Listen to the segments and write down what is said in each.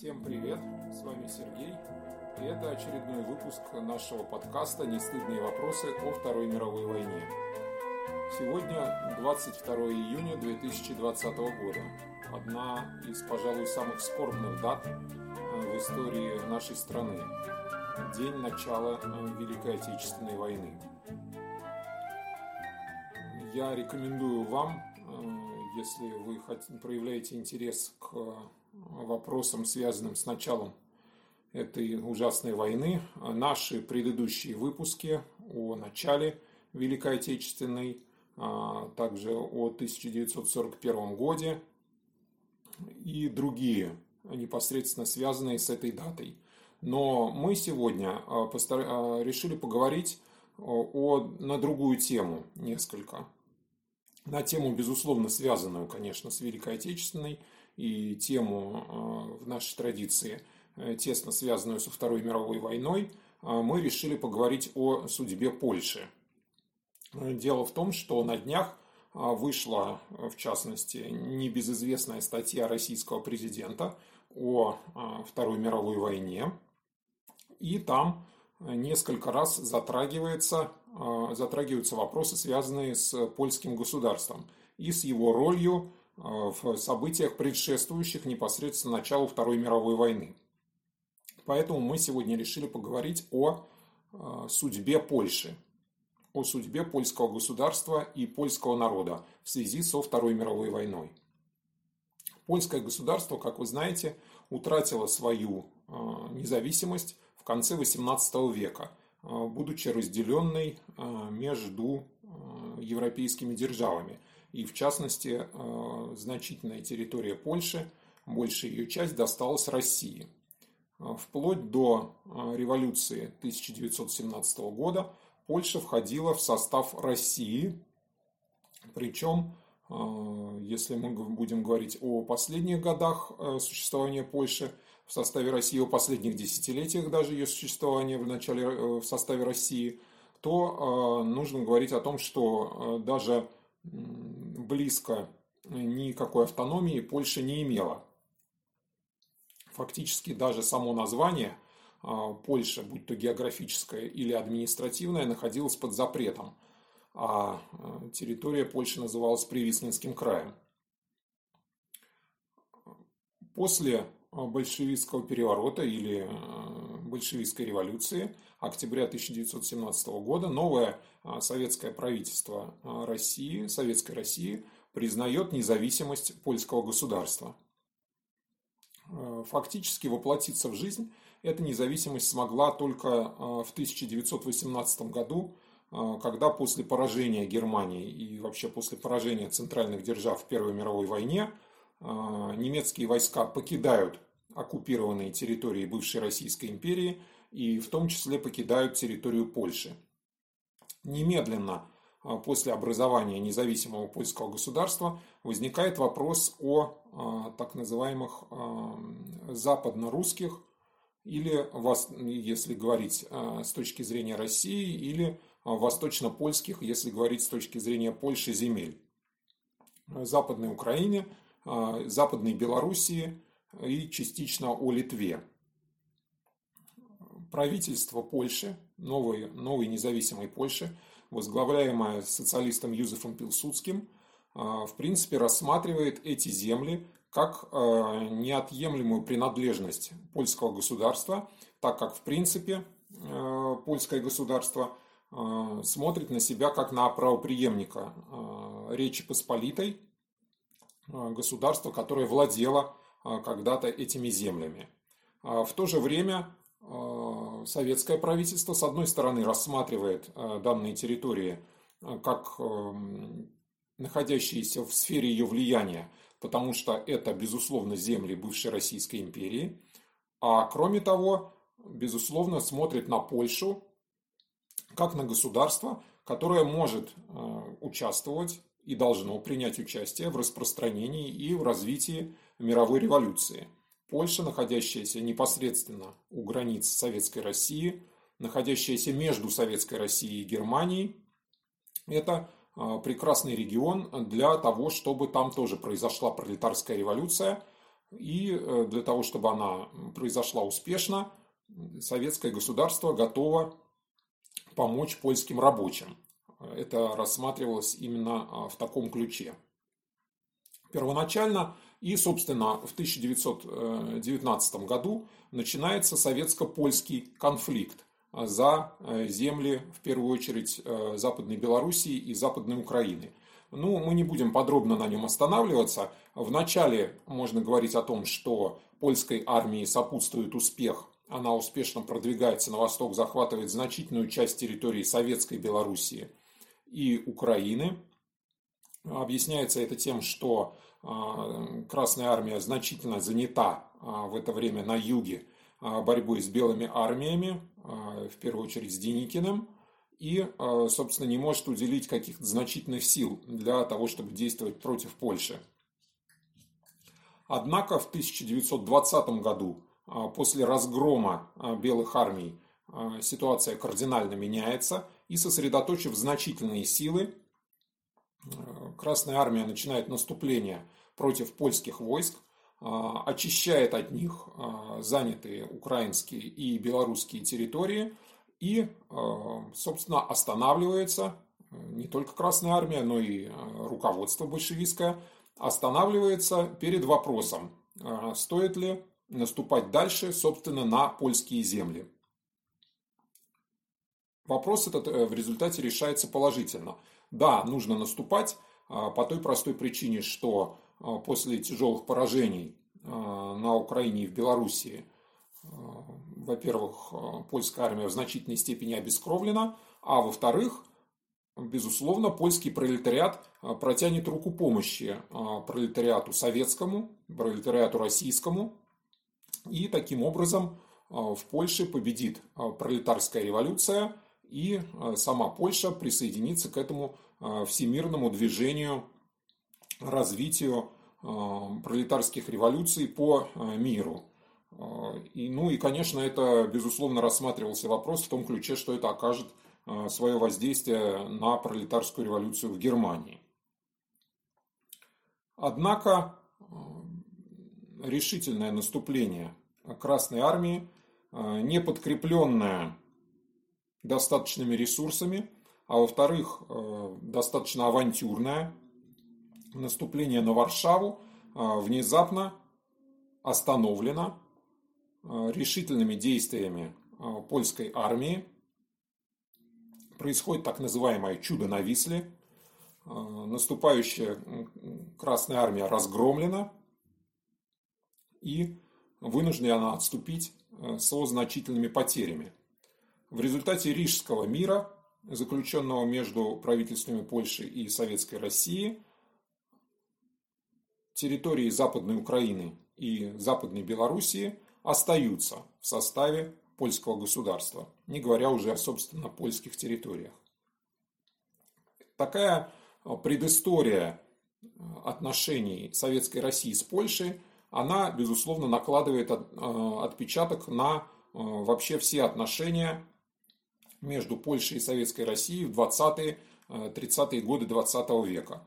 Всем привет, с вами Сергей, и это очередной выпуск нашего подкаста «Нестыдные вопросы о Второй мировой войне». Сегодня 22 июня 2020 года, одна из, пожалуй, самых скорбных дат э, в истории нашей страны, день начала э, Великой Отечественной войны. Я рекомендую вам, э, если вы проявляете интерес к вопросам, связанным с началом этой ужасной войны. Наши предыдущие выпуски о начале Великой Отечественной, а также о 1941 годе и другие, непосредственно связанные с этой датой. Но мы сегодня а, а, решили поговорить о, на другую тему несколько. На тему, безусловно, связанную, конечно, с Великой Отечественной – и тему э, в нашей традиции, э, тесно связанную со Второй мировой войной, э, мы решили поговорить о судьбе Польши. Дело в том, что на днях вышла, в частности, небезызвестная статья российского президента о Второй мировой войне, и там несколько раз затрагивается, затрагиваются вопросы, связанные с польским государством и с его ролью Э, в событиях, предшествующих непосредственно началу Второй мировой войны. Поэтому мы сегодня решили поговорить о э, судьбе Польши, о судьбе польского государства и польского народа в связи со Второй мировой войной. Польское государство, как вы знаете, утратило свою э, независимость в конце XVIII века, будучи разделенной между европейскими державами – и в частности э, значительная территория Польши, большая ее часть досталась России. Э, вплоть до э, революции 1917 года Польша входила в состав России, причем, если мы будем говорить о последних годах существования Польши в составе России, о последних десятилетиях даже ее существования в начале в составе России, то нужно говорить о том, что даже близко никакой автономии Польша не имела. Фактически даже само название а, Польша, будь то географическое или административное, находилось под запретом, а, а территория Польши называлась Привислинским краем. После большевистского переворота или а, большевистской революции октября 1917 года новое а, советское правительство а, России, Советской России, признает независимость польского государства. А, фактически воплотиться в жизнь эта независимость смогла только в 1918 году, когда после поражения Германии и вообще после поражения центральных держав в Первой мировой войне немецкие войска покидают оккупированные территории бывшей Российской империи и в том числе покидают территорию Польши. Немедленно а, после образования независимого польского государства возникает вопрос о а, так называемых а, западно-русских или, если говорить с точки зрения России, или восточно-польских, если говорить с точки зрения Польши, земель. Западной Украине, Западной Белоруссии и частично о Литве. Правительство Польши, новой, новой независимой Польши, возглавляемое социалистом Юзефом Пилсудским, а, в принципе рассматривает эти земли как а, неотъемлемую принадлежность польского государства, так как в принципе а, польское государство смотрит на себя как на правоприемника Речи Посполитой, государства, которое владело когда-то этими землями. В то же время Э, советское правительство, с одной стороны, рассматривает э, данные территории э, как эм, находящиеся в сфере ее влияния, потому что это, безусловно, земли бывшей Российской империи, а кроме того, безусловно, смотрит на Польшу как на государство, которое может участвовать и должно принять участие в распространении и в развитии мировой революции – Польша, находящаяся непосредственно у границ Советской России, находящаяся между Советской Россией и Германией, это а, прекрасный регион для того, чтобы там тоже произошла пролетарская революция, И для того, чтобы она произошла успешно, советское государство готово помочь польским рабочим. Это рассматривалось именно в таком ключе. Первоначально и, собственно, в 1919 году начинается советско-польский конфликт за э, земли, в первую очередь, э, Западной Белоруссии и Западной Украины. Ну, мы не будем подробно на нем останавливаться. Вначале можно говорить о том, что польской армии сопутствует успех. Она успешно продвигается на восток, захватывает значительную часть территории Советской Белоруссии и Украины. Объясняется это тем, что а, Красная Армия значительно занята а, в это время на юге а, борьбой с белыми армиями, в первую очередь с Деникиным, и, собственно, не может уделить каких-то значительных сил для того, чтобы действовать против Польши. Однако в 1920 году, после разгрома белых армий, ситуация кардинально меняется, и сосредоточив значительные силы, Красная армия начинает наступление против польских войск, а, очищает от них а, занятые украинские и белорусские территории и, собственно, останавливается не только Красная армия, но и руководство большевистское, останавливается перед вопросом, стоит ли наступать дальше, собственно, на польские земли. Вопрос этот э, в результате решается положительно. Да, нужно наступать по той простой причине, что а, после тяжелых поражений а, на Украине и в Белоруссии, а, во-первых, польская армия в значительной степени обескровлена, а во-вторых, безусловно, польский пролетариат протянет руку помощи пролетариату советскому, пролетариату российскому, и таким образом в Польше победит пролетарская революция, и сама Польша присоединится к этому всемирному движению развитию э, пролетарских революций по э, миру. Э, и, ну и, конечно, это, безусловно, рассматривался вопрос в том ключе, что это окажет свое воздействие на пролетарскую революцию в Германии. Однако решительное наступление Красной Армии, не подкрепленное достаточными ресурсами, а во-вторых, достаточно авантюрное, наступление на Варшаву а, внезапно остановлено а, решительными действиями польской армии. Происходит так называемое чудо на Висле. Наступающая Красная Армия разгромлена и вынуждена она отступить со значительными потерями. В результате Рижского мира, заключенного между правительствами Польши и Советской России, территории Западной Украины и Западной Белоруссии остаются в составе польского государства, не говоря уже о, собственно, польских территориях. Такая э, предыстория э, отношений Советской России с Польшей, она, безусловно, накладывает э, отпечаток на вообще все отношения между Польшей и Советской Россией в 20-е, 30-е годы 20 века.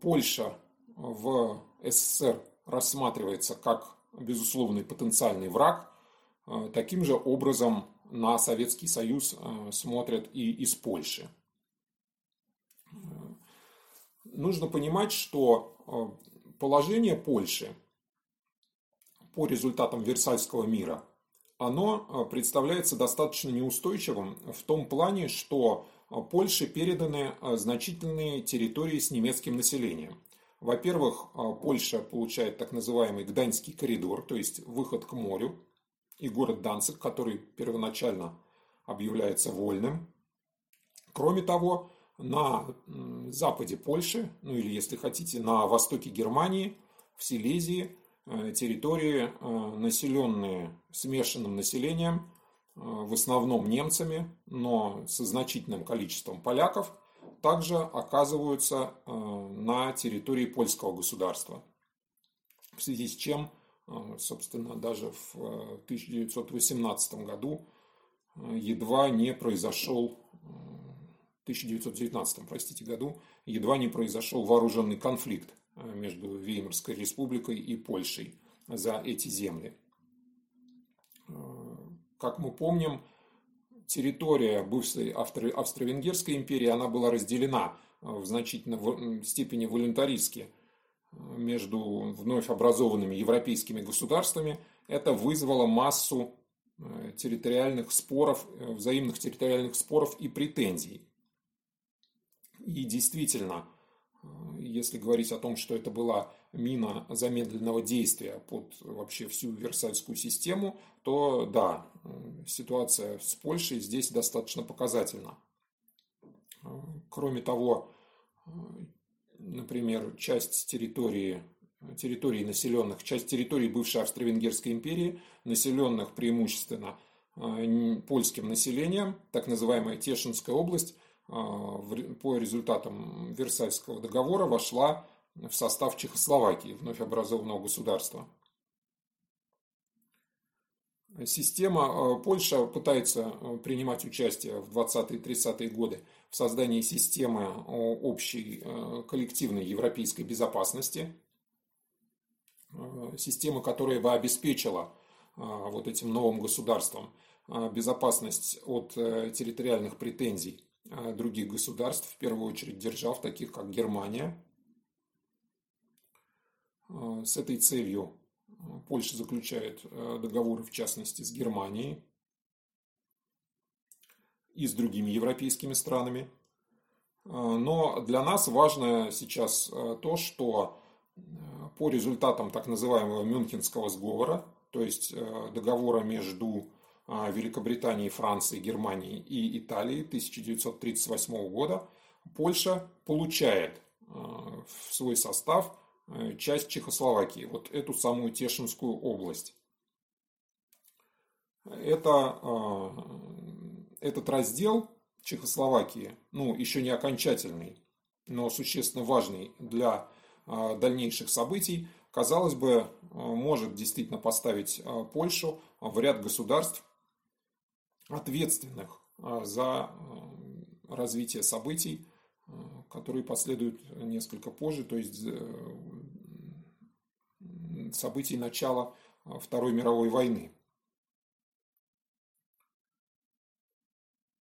Польша в СССР рассматривается как безусловный потенциальный враг, э, таким же образом на Советский Союз э, смотрят и из Польши. Э, нужно понимать, что положение Польши по результатам Версальского мира, оно представляется достаточно неустойчивым в том плане, что Польше переданы значительные территории с немецким населением – во-первых, Польша получает так называемый Гданьский коридор, то есть выход к морю, и город Данцик, который первоначально объявляется вольным. Кроме того, на западе Польши, ну или если хотите, на востоке Германии, в Силезии, э, территории, э, населенные смешанным населением, э, в основном немцами, но со значительным количеством поляков – также оказываются э, на территории польского государства. В связи с чем, э, собственно, даже в 1918 э, году едва не произошел, в 1919, простите, году, едва не произошел вооруженный конфликт между Веймарской республикой и Польшей. за эти земли. Как мы помним, территория бывшей Австро-Венгерской империи, она была разделена в значительной степени волюнтаристски между вновь образованными европейскими государствами. Это вызвало массу Э, территориальных споров, э, взаимных территориальных споров и претензий. И действительно, э, если говорить о том, что это была мина замедленного действия под вообще всю Версальскую систему, то да, ситуация с Польшей здесь достаточно показательна. Кроме того, например, часть территории территорий населенных, часть территорий бывшей Австро-Венгерской империи, населенных преимущественно а, польским населением, так называемая Тешинская область, по результатам Версальского договора вошла в состав Чехословакии, вновь образованного государства. Система а, Польша пытается принимать участие в 20-30-е годы в создании системы общей коллективной европейской безопасности – Э, система, которая бы обеспечила э, вот этим новым государствам э, безопасность от территориальных претензий других государств, в первую очередь держав, таких как Германия. С этой целью Польша заключает договоры, в частности, с Германией и с другими европейскими странами. Но для нас важно сейчас то, что по результатам так называемого Мюнхенского сговора, то есть э, договора между а, Великобританией, Францией, Германией и Италией 1938 года, Польша получает э, в свой состав э, часть Чехословакии, вот эту самую Тешинскую область. Это, этот раздел Чехословакии, ну, еще не окончательный, но существенно важный для а, дальнейших событий, казалось бы, а, может действительно поставить а, Польшу в ряд государств, ответственных за развитие событий, которые последуют несколько позже, то есть э, событий начала Второй мировой войны.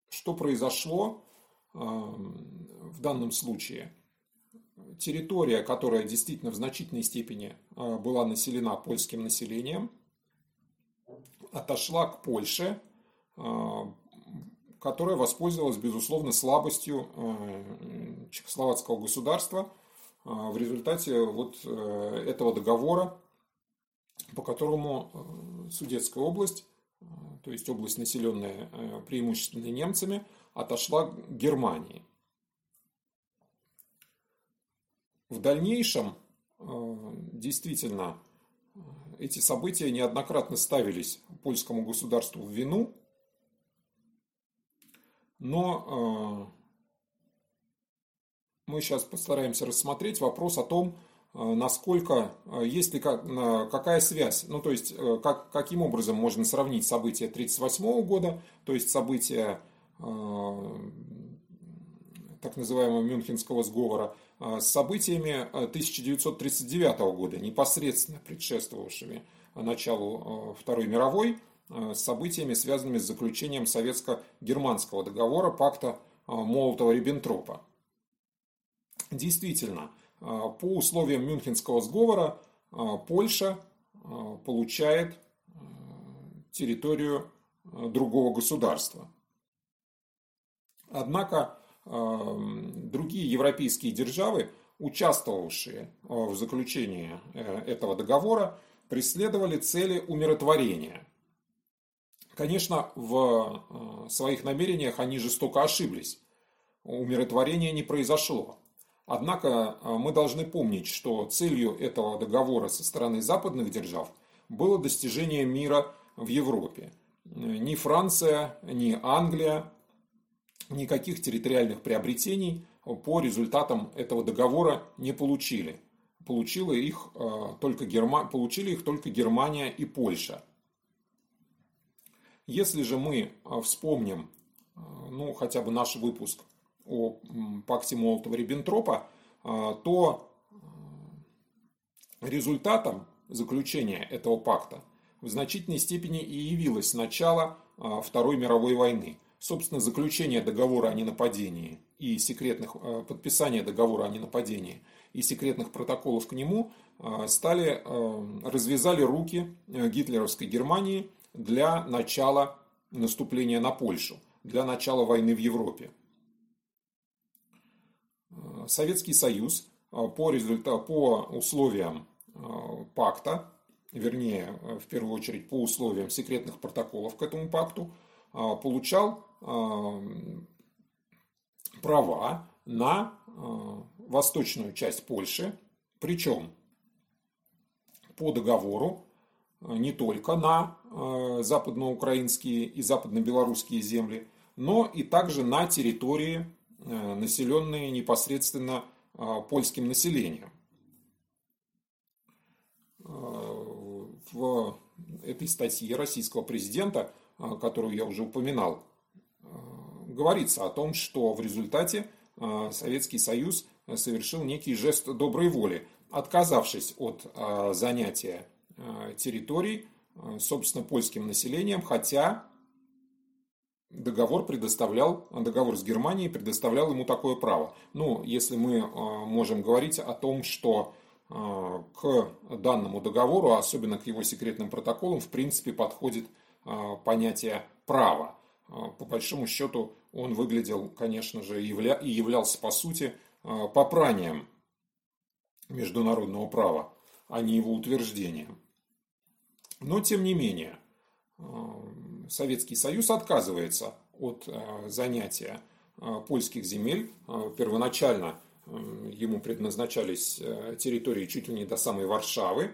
Что произошло в данном случае? территория, которая действительно в значительной степени а, была населена польским населением, отошла к Польше, а, которая воспользовалась, безусловно, слабостью а, чехословацкого государства в результате вот э, этого договора, по которому Судетская область, то есть область, населенная преимущественно немцами, отошла к Германии – В дальнейшем э, действительно э, эти события неоднократно ставились польскому государству в вину, но э, мы сейчас постараемся рассмотреть вопрос о том, насколько, есть ли какая связь, ну то есть как, каким образом можно сравнить события 1938 года, то есть события так называемого Мюнхенского сговора, с событиями 1939 а, года, непосредственно предшествовавшими началу Второй мировой, с событиями, связанными с заключением советско-германского договора пакта Молотова-Риббентропа. Действительно, по условиям Мюнхенского сговора Польша получает территорию другого государства. Однако другие европейские державы, участвовавшие э, в заключении э, этого договора, преследовали цели умиротворения. Конечно, в э, своих намерениях они жестоко ошиблись. Умиротворения не произошло. Однако мы должны помнить, что целью этого договора со стороны западных держав было достижение мира в Европе. Ни Франция, ни Англия никаких территориальных приобретений по результатам этого договора не получили. Получила их э, только Герма... Получили их только Германия и Польша. Если же мы э, вспомним э, ну, хотя бы наш выпуск о пакте Молотова-Риббентропа, то результатом заключения этого пакта в значительной степени и явилось начало Второй мировой войны. Собственно, заключение договора о ненападении и секретных, подписание договора о ненападении и секретных протоколов к нему стали, развязали руки гитлеровской Германии для начала наступления на Польшу, для начала войны в Европе. Советский Союз по, результату, по условиям пакта, вернее, в первую очередь по условиям секретных протоколов к этому пакту, получал права на восточную часть Польши, причем по договору не только на западноукраинские и западно-белорусские земли, но и также на территории, населенные непосредственно польским населением. В этой статье российского президента, которую я уже упоминал, говорится о том, что в результате Советский Союз совершил некий жест доброй воли, отказавшись от занятия территорий, собственно, польским населением, хотя договор предоставлял, договор с Германией предоставлял ему такое право. Ну, если мы можем говорить о том, что к данному договору, особенно к его секретным протоколам, в принципе, подходит понятие права. По большому счету, он выглядел, конечно же, и являлся, по сути, попранием международного права, а не его утверждением. Но, тем не менее, Советский Союз отказывается от занятия польских земель. Первоначально ему предназначались территории чуть ли не до самой Варшавы.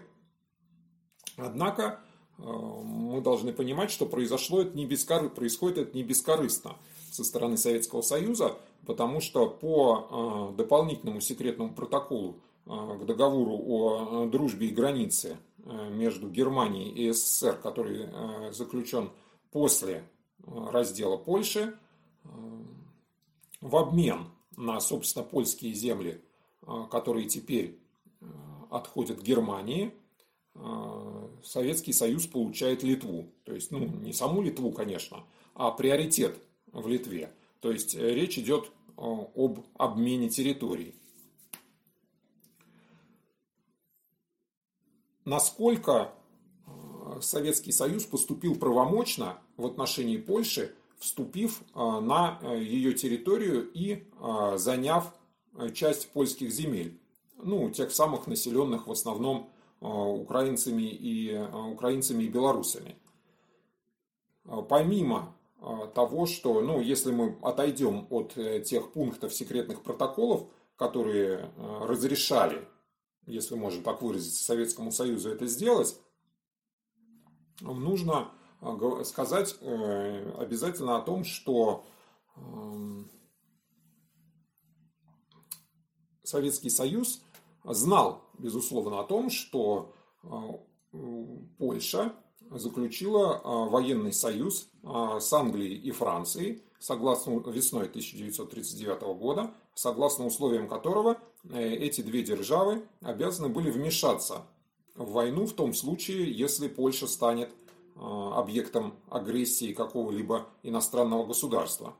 Однако мы должны понимать, что произошло это не бескор... происходит это не бескорыстно со стороны Советского Союза, потому что по дополнительному секретному протоколу к договору о дружбе и границе между Германией и СССР, который заключен после раздела Польши, в обмен на, собственно, польские земли, которые теперь отходят Германии, Советский Союз получает Литву. То есть, ну, не саму Литву, конечно, а приоритет в Литве. То есть, речь идет об обмене территорий. Насколько Советский Союз поступил правомочно в отношении Польши, вступив на ее территорию и заняв часть польских земель, ну, тех самых населенных в основном украинцами и, украинцами и белорусами. Помимо того, что, ну, если мы отойдем от э, тех пунктов секретных протоколов, которые разрешали, если можно так выразиться, Советскому Союзу это сделать, нужно сказать э, обязательно о том, что эм, Советский Союз знал, безусловно, о том, что э, Польша заключила э, военный союз с Англией и Францией согласно весной 1939 года, согласно условиям которого эти две державы обязаны были вмешаться в войну в том случае, если Польша станет объектом агрессии какого-либо иностранного государства.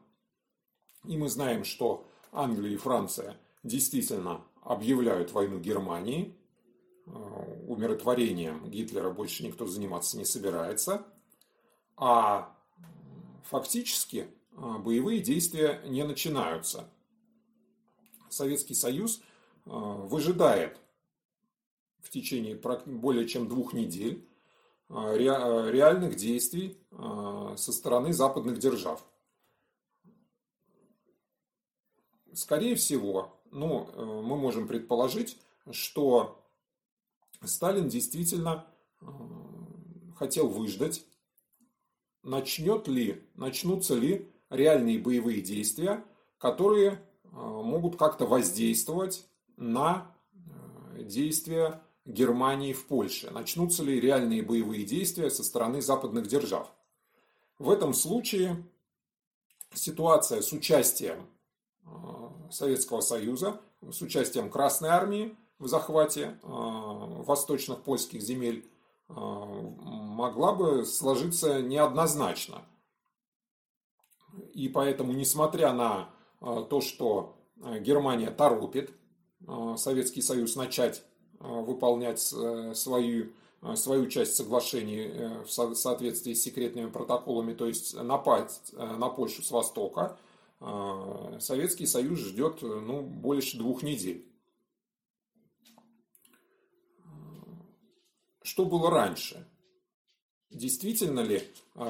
И мы знаем, что Англия и Франция действительно объявляют войну Германии. Умиротворением Гитлера больше никто заниматься не собирается. А фактически боевые действия не начинаются. Советский Союз выжидает в течение более чем двух недель реальных действий со стороны западных держав. Скорее всего, ну, э, мы можем предположить, что Сталин действительно э, хотел выждать, начнет ли, начнутся ли реальные боевые действия, которые э, могут как-то воздействовать на действия Германии в Польше. Начнутся ли реальные боевые действия со стороны западных держав. В этом случае ситуация с участием Советского Союза с участием Красной Армии в захвате восточных польских земель могла бы сложиться неоднозначно. И поэтому, несмотря на то, что Германия торопит Советский Союз начать выполнять свою Э, свою часть соглашений э, в соответствии с секретными протоколами, то есть напасть э, на Польшу с востока, Советский Союз ждет ну, больше двух недель. Что было раньше? Действительно ли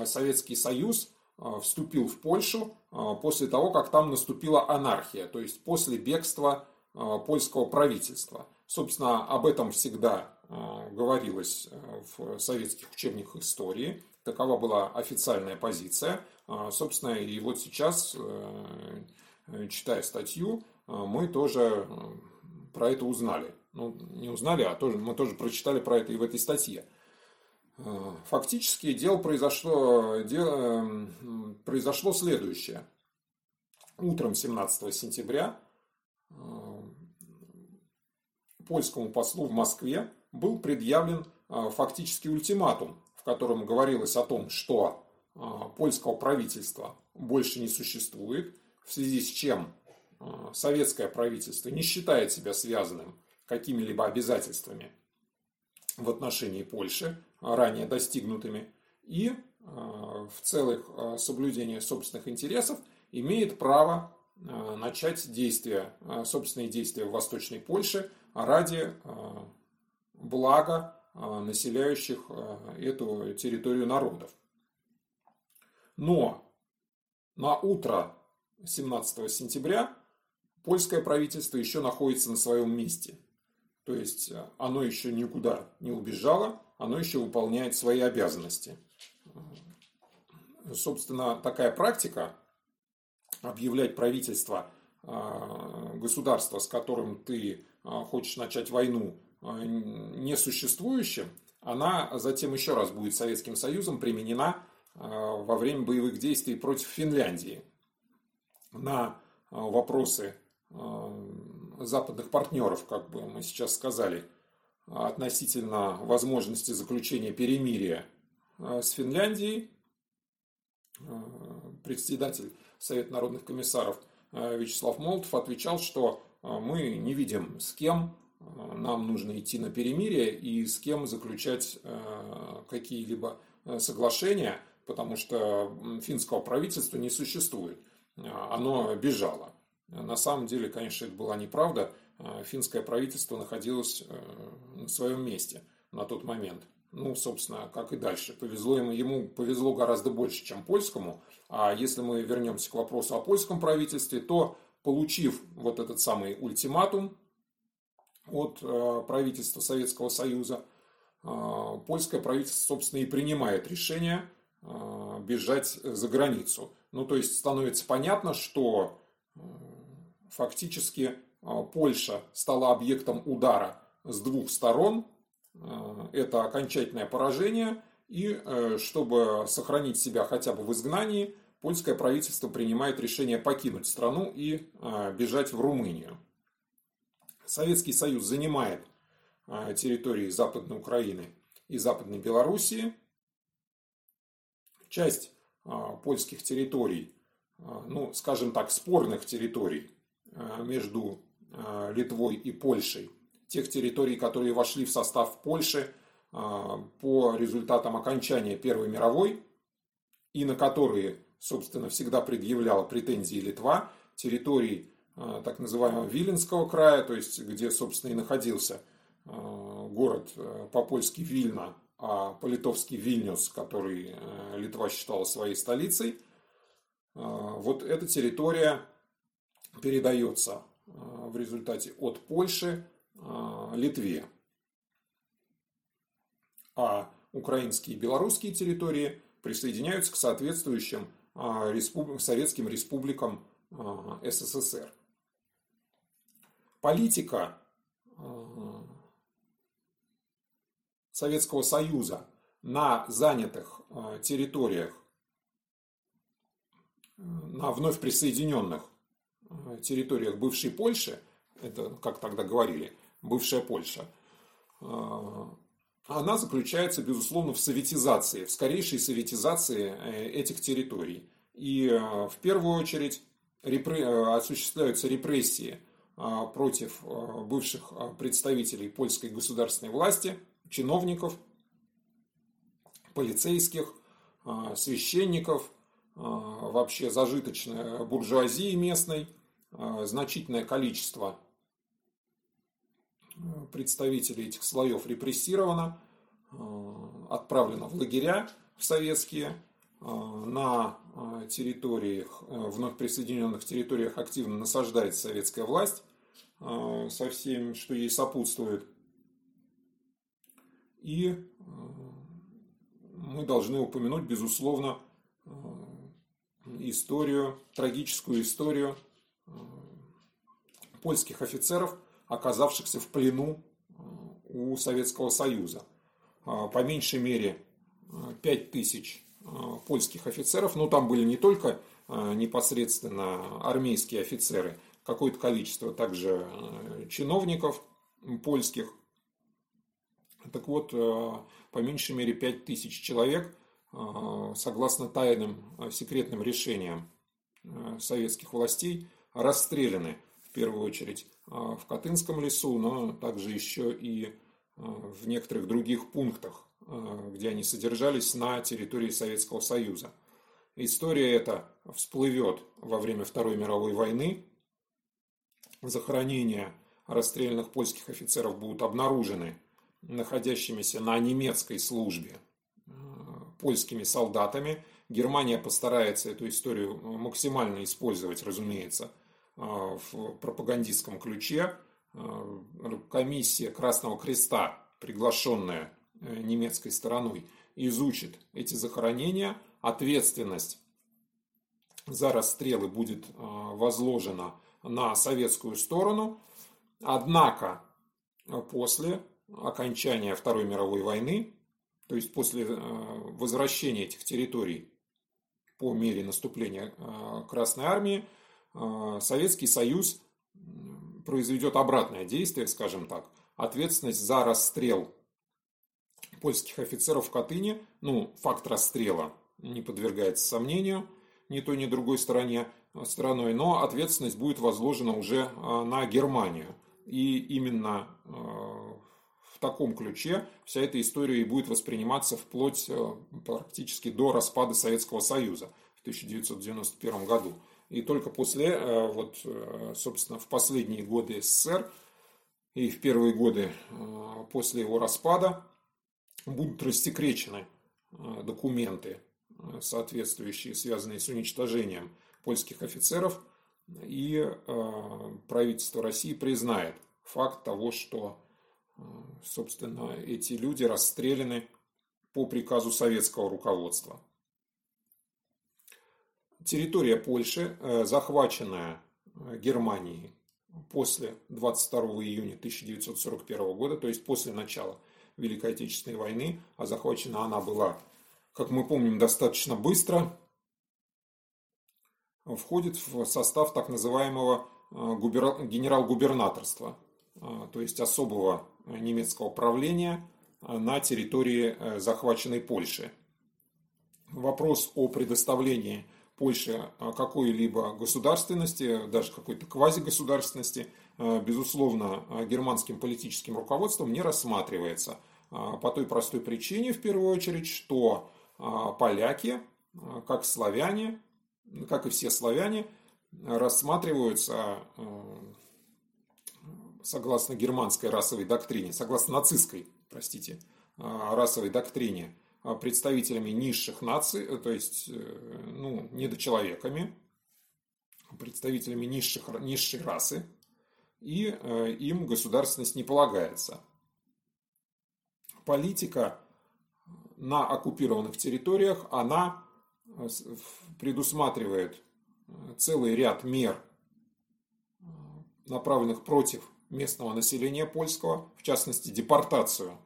Советский Союз вступил в Польшу после того, как там наступила анархия, то есть после бегства польского правительства? Собственно, об этом всегда а, говорилось э, в советских учебниках истории. Такова была официальная позиция. А, собственно, и вот сейчас, э, читая статью, а, мы тоже э, про это узнали. Ну, не узнали, а тоже, мы тоже прочитали про это и в этой статье. Фактически дело произошло, дело, произошло следующее. Утром 17 сентября польскому послу в Москве был предъявлен а, фактически ультиматум, в котором говорилось о том, что а, польского правительства больше не существует, в связи с чем советское правительство не считает себя связанным какими-либо обязательствами в отношении Польши, ранее достигнутыми, и в целых соблюдения собственных интересов имеет право начать действия, собственные действия в Восточной Польше ради блага а, населяющих а, эту территорию народов. Но на утро 17 сентября польское правительство еще находится на своем месте. То есть а, оно еще никуда не убежало, оно еще выполняет свои обязанности. Собственно, такая практика объявлять правительство государства, с которым ты хочешь начать войну, Э, несуществующим, она затем еще раз будет Советским Союзом применена э, во время боевых действий против Финляндии на э, вопросы западных партнеров, как бы мы сейчас сказали, относительно возможности заключения перемирия с Финляндией. Председатель Совета народных комиссаров Вячеслав Молотов отвечал, что мы не видим, с кем нам нужно идти на перемирие и с кем заключать э, какие-либо э, соглашения, потому что финского правительства не существует. Оно бежало. На самом деле, конечно, это была неправда. Финское правительство находилось э, на своем месте на тот момент. Ну, собственно, как и дальше. Повезло ему, ему повезло гораздо больше, чем польскому. А если мы вернемся к вопросу о польском правительстве, то, получив вот этот самый ультиматум, от э, правительства Советского Союза, э, польское правительство, собственно, и принимает решение э, бежать за границу. Ну, то есть становится понятно, что фактически Польша стала объектом удара с двух сторон. Это окончательное поражение. И чтобы сохранить себя хотя бы в изгнании, польское правительство принимает решение покинуть страну и бежать в Румынию. Советский Союз занимает а, территории Западной Украины и Западной Белоруссии. Часть а, польских территорий, а, ну, скажем так, спорных территорий между Литвой и Польшей, тех территорий, которые вошли в состав Польши по результатам окончания Первой мировой и на которые, собственно, всегда предъявляла претензии Литва, территории Э, так называемого Виленского края, то есть где, собственно, и находился э, город э, по-польски Вильна, а по-литовски Вильнюс, который Литва считала своей столицей. Вот эта территория передается в результате от Польши Литве. А украинские и белорусские территории присоединяются к соответствующим советским республикам СССР политика э, Советского Союза на занятых э, территориях, э, на вновь присоединенных территориях бывшей Польши, это как тогда говорили, бывшая Польша. Она заключается, безусловно, в советизации, в скорейшей советизации этих территорий. И в первую очередь осуществляются репрессии против бывших представителей польской государственной власти, чиновников, полицейских, священников, вообще зажиточная буржуазии местной, значительное количество представителей этих слоев репрессировано, отправлено в лагеря в советские, на территориях, вновь присоединенных территориях активно насаждается советская власть со всем, что ей сопутствует. И мы должны упомянуть, безусловно, историю, трагическую историю польских офицеров, оказавшихся в плену у Советского Союза. По меньшей мере 5 тысяч польских офицеров, но там были не только непосредственно армейские офицеры, какое-то количество также чиновников польских. Так вот, по меньшей мере 5 тысяч человек, согласно тайным секретным решениям советских властей, расстреляны в первую очередь в Катынском лесу, но также еще и в некоторых других пунктах, где они содержались на территории Советского Союза. История эта всплывет во время Второй мировой войны. Захоронения расстрелянных польских офицеров будут обнаружены находящимися на немецкой службе польскими солдатами. Германия постарается эту историю максимально использовать, разумеется, в пропагандистском ключе. Комиссия Красного Креста, приглашенная немецкой стороной, изучит эти захоронения. Ответственность за расстрелы будет возложена на советскую сторону. Однако после окончания Второй мировой войны, то есть после э, возвращения этих территорий по мере наступления э, Красной Армии, э, Советский Союз произведет обратное действие, скажем так, ответственность за расстрел польских офицеров в Катыни, ну, факт расстрела не подвергается сомнению ни той, ни другой стороне, стороной, но ответственность будет возложена уже на Германию. И именно таком ключе вся эта история и будет восприниматься вплоть э, практически до распада Советского Союза в 1991 году. И только после, э, вот, э, собственно, в последние годы СССР и в первые годы после его распада будут рассекречены документы, соответствующие, связанные с уничтожением польских офицеров, и правительство России признает факт того, что собственно, эти люди расстреляны по приказу советского руководства. Территория Польши, э, захваченная э, Германией после 22 июня 1941 года, то есть после начала Великой Отечественной войны, а захвачена она была, как мы помним, достаточно быстро, входит в состав так называемого э, генерал-губернаторства, то есть особого немецкого правления на территории захваченной Польши. Вопрос о предоставлении Польше э, какой-либо государственности, даже какой-то квазигосударственности, безусловно, германским политическим руководством не рассматривается. По той простой причине, в первую очередь, что поляки, как славяне, как и все славяне, рассматриваются согласно германской расовой доктрине, согласно нацистской, простите, а, расовой доктрине, а, представителями низших наций, э, то есть э, ну, недочеловеками, представителями низших, низшей расы, и э, им государственность не полагается. Политика на оккупированных территориях, она предусматривает целый ряд мер, направленных против местного населения польского, в частности депортацию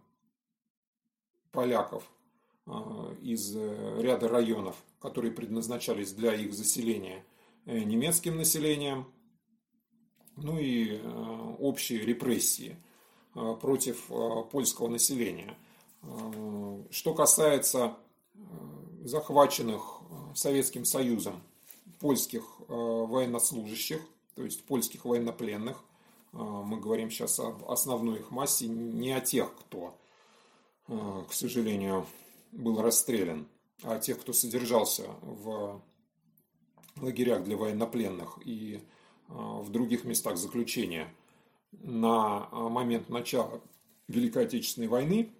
поляков а, из э, ряда районов, которые предназначались для их заселения э, немецким населением, ну и э, общие репрессии. против польского населения. Что касается захваченных Советским Союзом польских военнослужащих, то есть польских военнопленных, мы говорим сейчас об основной их массе, не о тех, кто, к сожалению, был расстрелян, а тех, кто содержался в лагерях для военнопленных и в других местах заключения на момент начала Великой Отечественной войны.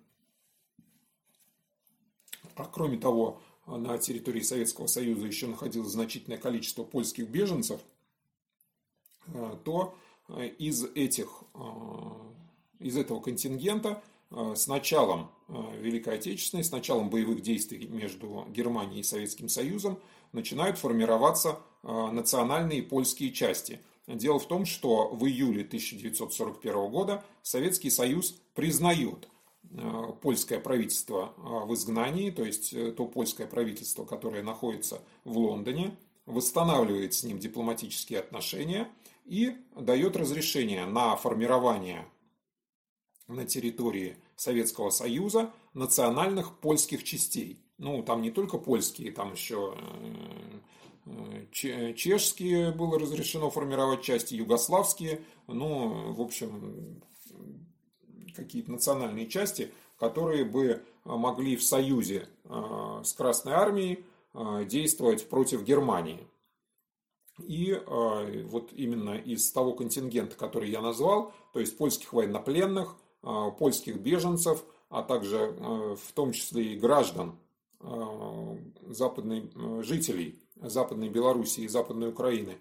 А кроме того, на территории Советского Союза еще находилось значительное количество польских беженцев, то из, этих, из этого контингента с началом Великой Отечественной, с началом боевых действий между Германией и Советским Союзом начинают формироваться национальные польские части. Дело в том, что в июле 1941 года Советский Союз признает польское правительство в изгнании, то есть э, то польское правительство, которое находится в Лондоне, восстанавливает с ним дипломатические отношения и дает разрешение на формирование на территории Советского Союза национальных польских частей. Ну, там не только польские, там еще э, э, чешские было разрешено формировать части, югославские, ну, в общем, какие-то национальные части, которые бы могли в союзе э, с Красной Армией действовать против Германии. И вот именно из того контингента, который я назвал, то есть польских военнопленных, польских беженцев, а также э, в том числе и граждан э, западной, жителей Западной Белоруссии и Западной Украины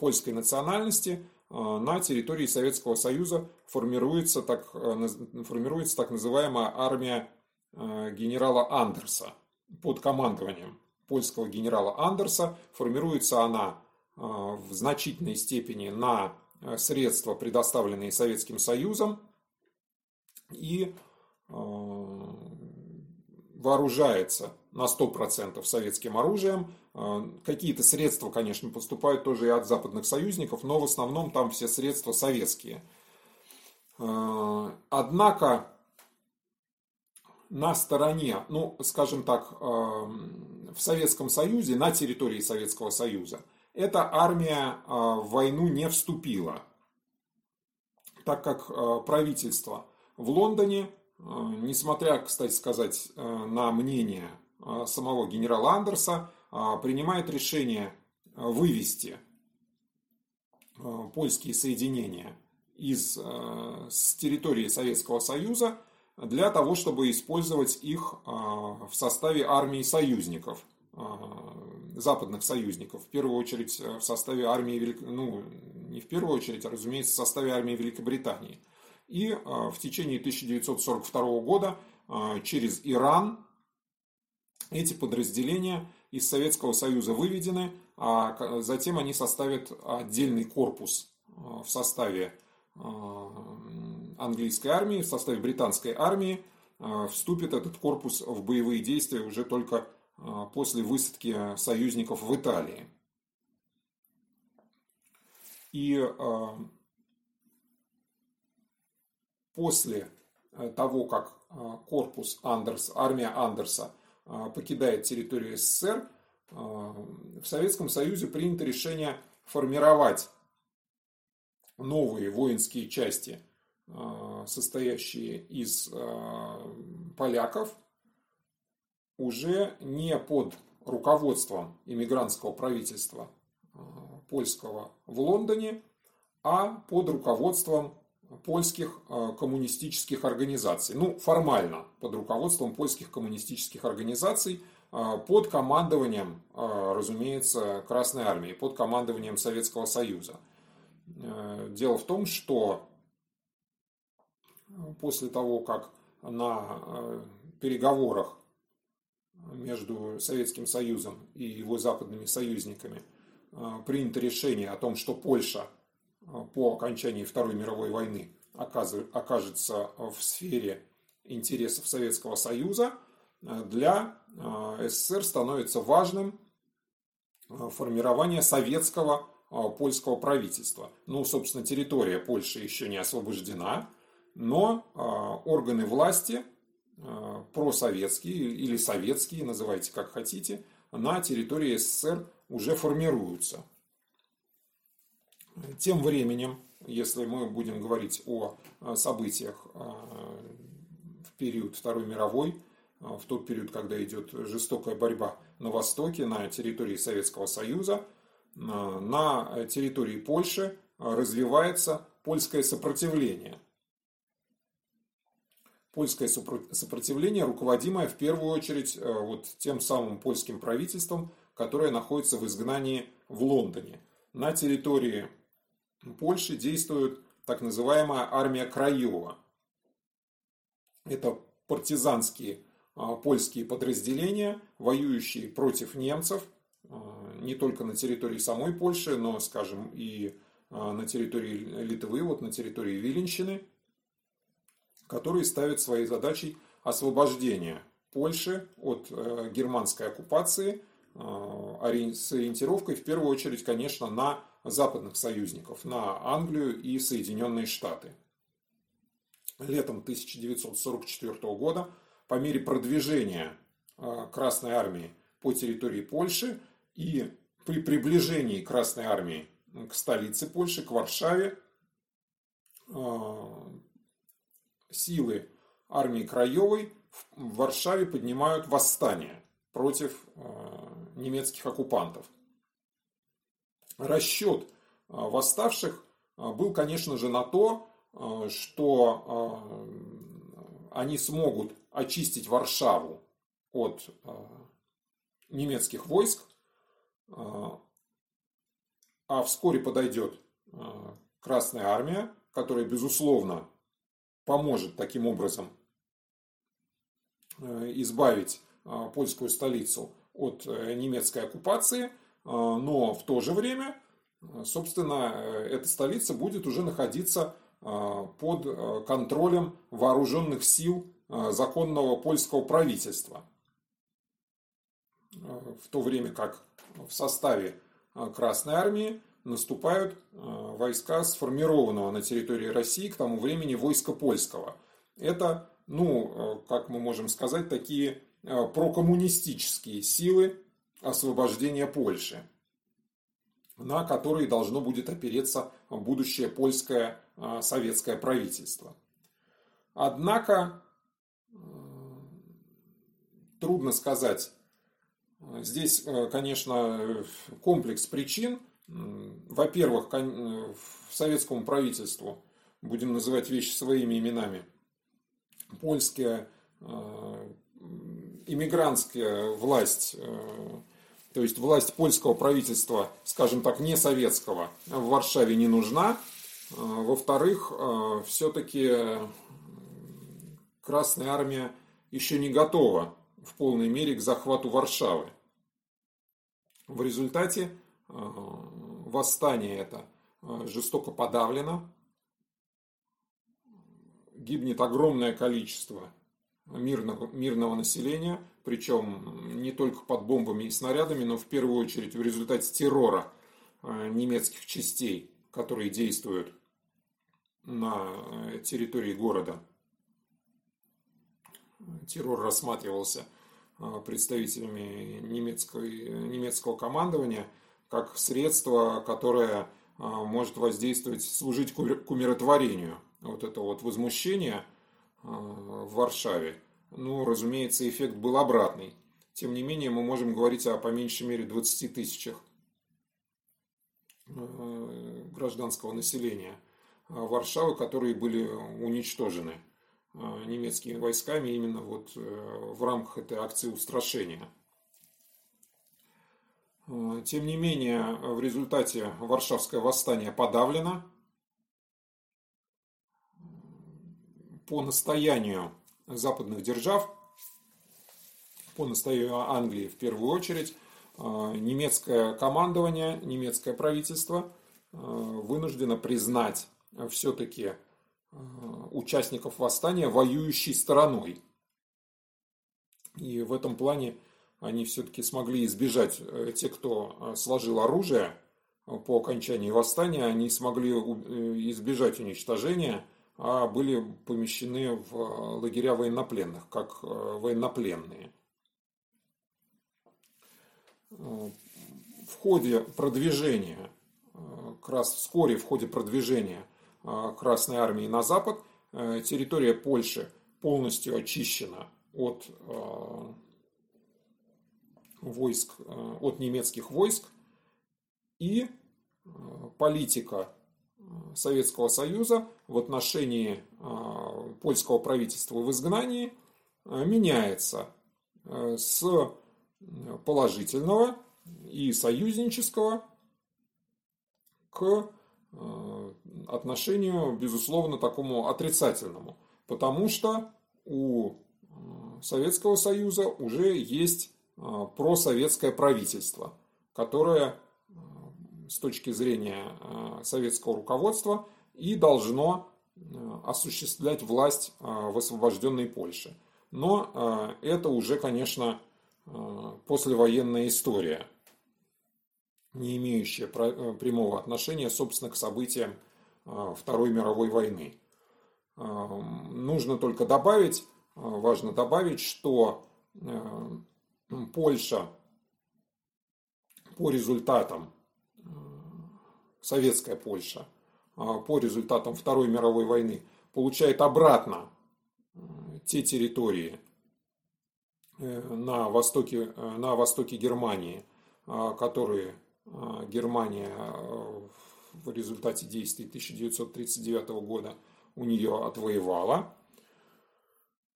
польской национальности на территории Советского Союза формируется так, формируется так называемая армия генерала Андерса под командованием польского генерала Андерса. Формируется она в значительной степени на средства, предоставленные Советским Союзом, и э, вооружается на 100% советским оружием. Э, какие-то средства, конечно, поступают тоже и от западных союзников, но в основном там все средства советские. Э, однако на стороне, ну, скажем так, в Советском Союзе, на территории Советского Союза, эта армия в войну не вступила, так как правительство в Лондоне, э, несмотря, кстати сказать, э, на мнение э, самого генерала Андерса, принимает решение вывести польские соединения из, с территории Советского Союза для того, чтобы использовать их в составе армии союзников, западных союзников, в первую очередь в составе армии, ну, не в первую очередь, а, разумеется, в составе армии Великобритании – и а, в течение 1942 года а, через Иран эти подразделения из Советского Союза выведены, а затем они составят отдельный корпус а, в составе английской армии, в составе британской армии. Вступит этот корпус в боевые действия уже только после высадки союзников в Италии. И после э, того, как э, корпус Андерс, армия Андерса э, покидает территорию СССР, в Советском Союзе принято решение формировать новые воинские части, состоящие из поляков, уже не под руководством иммигрантского правительства польского в Лондоне, а под руководством польских э, коммунистических организаций. Ну, формально, под руководством польских коммунистических организаций, э, под командованием, э, разумеется, Красной Армии, под командованием Советского Союза. Дело в том, что после того, как на переговорах между Советским Союзом и его западными союзниками принято решение о том, что Польша по окончании Второй мировой войны окажется в сфере интересов Советского Союза, для э, СССР становится важным э, формирование советского э, польского правительства. Ну, собственно, территория Польши еще не освобождена, но органы власти просоветские или советские, называйте как хотите, на территории СССР уже формируются. Тем временем, если мы будем говорить о событиях в период Второй мировой, в тот период, когда идет жестокая борьба на Востоке, на территории Советского Союза, на территории Польши развивается польское сопротивление. Польское сопротивление, руководимое в первую очередь э, вот тем самым польским правительством, которое находится в изгнании в Лондоне. На территории Польши действует так называемая армия Краева. Это партизанские а, польские подразделения, воюющие против немцев, а, не только на территории самой Польши, но, скажем, и а, на территории Литвы, вот на территории Виленщины, которые ставят своей задачей освобождение Польши от э, германской оккупации с ориентировкой в первую очередь, конечно, на западных союзников, на Англию и Соединенные Штаты. Летом 1944 года по мере продвижения а, Красной Армии по территории Польши и при приближении Красной Армии к столице Польши, к Варшаве, а, силы армии Краевой в Варшаве поднимают восстание против а, немецких оккупантов. Расчет восставших был, конечно же, на то, что они смогут очистить Варшаву от э, немецких войск, э, а вскоре подойдет э, Красная Армия, которая, безусловно, поможет таким образом избавить польскую столицу от немецкой оккупации, но в то же время, собственно, эта столица будет уже находиться под контролем вооруженных сил Э, законного польского правительства. Э, в то время как в составе э, Красной Армии наступают войска сформированного на территории России к тому времени войска польского. Это, ну, как мы можем сказать, такие прокоммунистические силы освобождения Польши, на которые должно будет опереться будущее польское советское правительство. Однако трудно сказать. Здесь, э, конечно, комплекс причин. Во-первых, в советскому правительству, будем называть вещи своими именами, польская э, иммигрантская власть, э, то есть власть польского правительства, скажем так, не советского, в Варшаве не нужна. Во-вторых, все-таки Красная Армия еще не готова в полной мере к захвату Варшавы. В результате э, восстание это э, жестоко подавлено, гибнет огромное количество мирного, мирного населения, причем не только под бомбами и снарядами, но в первую очередь в результате террора э, немецких частей, которые действуют на территории города террор рассматривался а, представителями немецкой, немецкого командования как средство, которое может воздействовать, служить к умиротворению. Вот это вот возмущение в Варшаве. Ну, разумеется, эффект был обратный. Тем не менее, мы можем говорить о по меньшей мере 20 тысячах гражданского населения Варшавы, которые были уничтожены. Э, немецкими войсками именно вот э, в рамках этой акции устрашения. Э, тем не менее, в результате Варшавское восстание подавлено. По настоянию западных держав, по настоянию Англии в первую очередь, немецкое командование, немецкое правительство вынуждено признать все-таки Э, участников восстания воюющей стороной. И в этом плане они все-таки смогли избежать, э, те, кто э, сложил оружие по окончании восстания, они смогли избежать уничтожения а были помещены в лагеря военнопленных, как военнопленные. В ходе продвижения, вскоре в ходе продвижения Красной Армии на запад, территория Польши полностью очищена от войск, от немецких войск, и политика Советского Союза в отношении а, польского правительства в изгнании а, меняется а, с положительного и союзнического к отношению, безусловно, такому отрицательному. Потому что у Советского Союза уже есть просоветское правительство, которое с точки зрения э, советского руководства и должно э, осуществлять власть э, в освобожденной Польше. Но это уже, конечно, послевоенная история, не имеющая прямого отношения, собственно, к событиям Второй мировой войны. Нужно только добавить, важно добавить, что Польша по результатам советская Польша а, по результатам Второй мировой войны получает обратно те территории э, на востоке, э, на востоке Германии, а, которые а, Германия э, в результате действий 1939 года у нее отвоевала.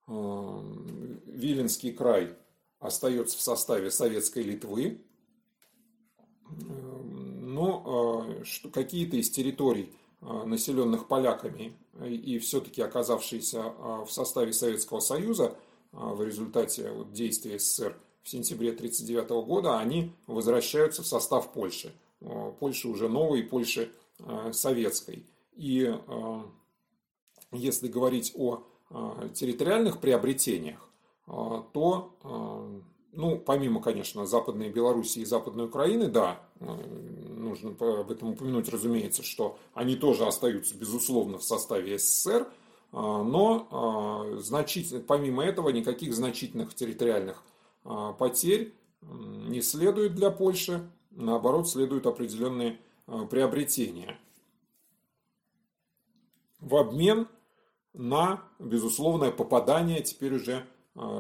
Виленский край остается в составе Советской Литвы но э, что какие-то из территорий, э, населенных поляками и все-таки оказавшиеся э, в составе Советского Союза в результате действий СССР в сентябре 1939 года, они возвращаются в состав Польши. Польши уже новой, Польши советской. И если говорить о территориальных приобретениях, то ну, помимо, конечно, Западной Белоруссии и Западной Украины, да, нужно об этом упомянуть, разумеется, что они тоже остаются, безусловно, в составе СССР, а, но а, значительно, помимо этого никаких значительных территориальных а, потерь не следует для Польши, наоборот, следуют определенные приобретения. В обмен на безусловное попадание теперь уже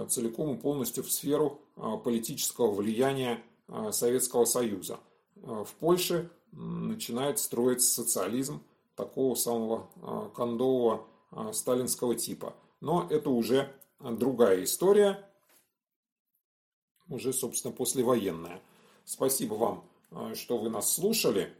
целиком и полностью в сферу политического влияния а, Советского Союза. А, в Польше начинает строиться социализм такого самого кондового сталинского типа. Но это уже другая история, уже, собственно, послевоенная. Спасибо вам, что вы нас слушали.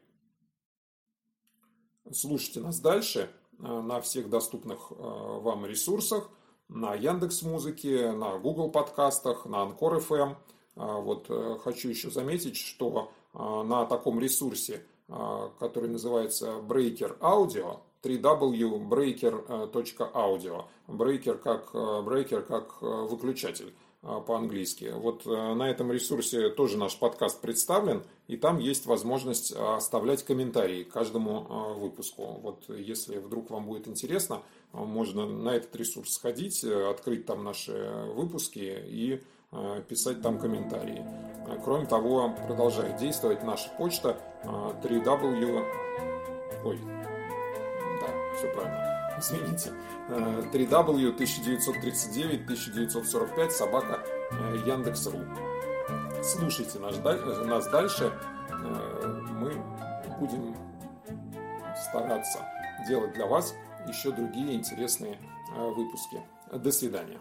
Слушайте нас дальше на всех доступных вам ресурсах на Яндекс Музыке, на Google подкастах, на Анкор FM. А, вот э, хочу еще заметить, что а, на таком ресурсе, а, который называется Breaker Audio, www.breaker.audio. Breaker как, breaker как выключатель по-английски. Вот на этом ресурсе тоже наш подкаст представлен, и там есть возможность оставлять комментарии к каждому выпуску. Вот если вдруг вам будет интересно, можно на этот ресурс сходить, э, открыть там наши выпуски и э, писать там комментарии. Кроме того, продолжает действовать наша почта 3w... Э, Ой, да, все правильно, извините. 3w 1939 1945 собака Яндекс.ру. Слушайте наш, нас дальше. Мы будем стараться делать для вас еще другие интересные э, выпуски. До свидания.